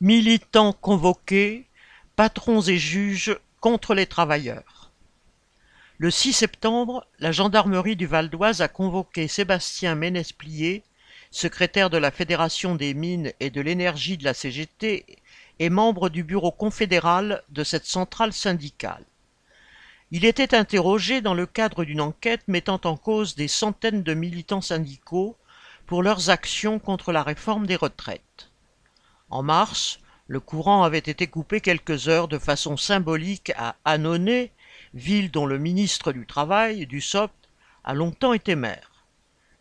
Militants convoqués, patrons et juges contre les travailleurs. Le 6 septembre, la gendarmerie du Val d'Oise a convoqué Sébastien Ménesplier, secrétaire de la Fédération des mines et de l'énergie de la CGT et membre du bureau confédéral de cette centrale syndicale. Il était interrogé dans le cadre d'une enquête mettant en cause des centaines de militants syndicaux pour leurs actions contre la réforme des retraites. En mars, le courant avait été coupé quelques heures de façon symbolique à Annonay, ville dont le ministre du Travail, du SOP, a longtemps été maire.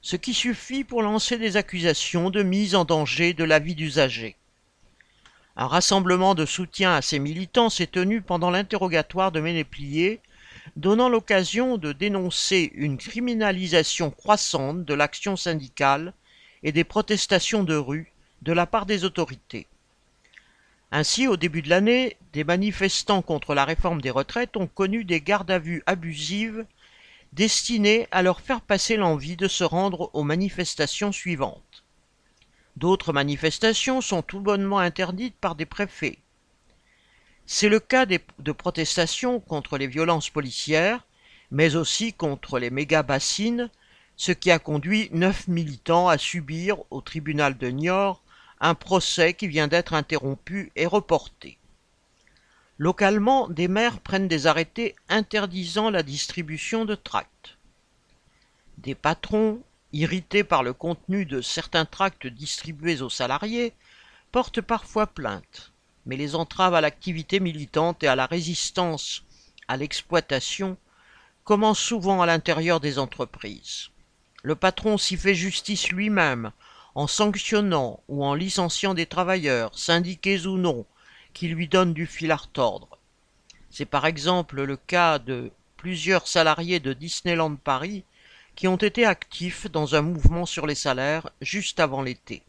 Ce qui suffit pour lancer des accusations de mise en danger de la vie d'usagers. Un rassemblement de soutien à ces militants s'est tenu pendant l'interrogatoire de Ménéplier, donnant l'occasion de dénoncer une criminalisation croissante de l'action syndicale et des protestations de rue de la part des autorités. Ainsi, au début de l'année, des manifestants contre la réforme des retraites ont connu des gardes à vue abusives destinées à leur faire passer l'envie de se rendre aux manifestations suivantes. D'autres manifestations sont tout bonnement interdites par des préfets. C'est le cas de protestations contre les violences policières, mais aussi contre les méga-bassines, ce qui a conduit neuf militants à subir au tribunal de Niort un procès qui vient d'être interrompu et reporté. Localement, des maires prennent des arrêtés interdisant la distribution de tracts. Des patrons, irrités par le contenu de certains tracts distribués aux salariés, portent parfois plainte, mais les entraves à l'activité militante et à la résistance à l'exploitation commencent souvent à l'intérieur des entreprises. Le patron s'y fait justice lui-même en sanctionnant ou en licenciant des travailleurs, syndiqués ou non, qui lui donnent du fil à retordre. C'est par exemple le cas de plusieurs salariés de Disneyland Paris qui ont été actifs dans un mouvement sur les salaires juste avant l'été.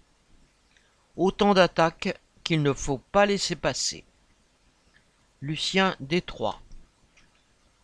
Autant d'attaques qu'il ne faut pas laisser passer. Lucien Détroit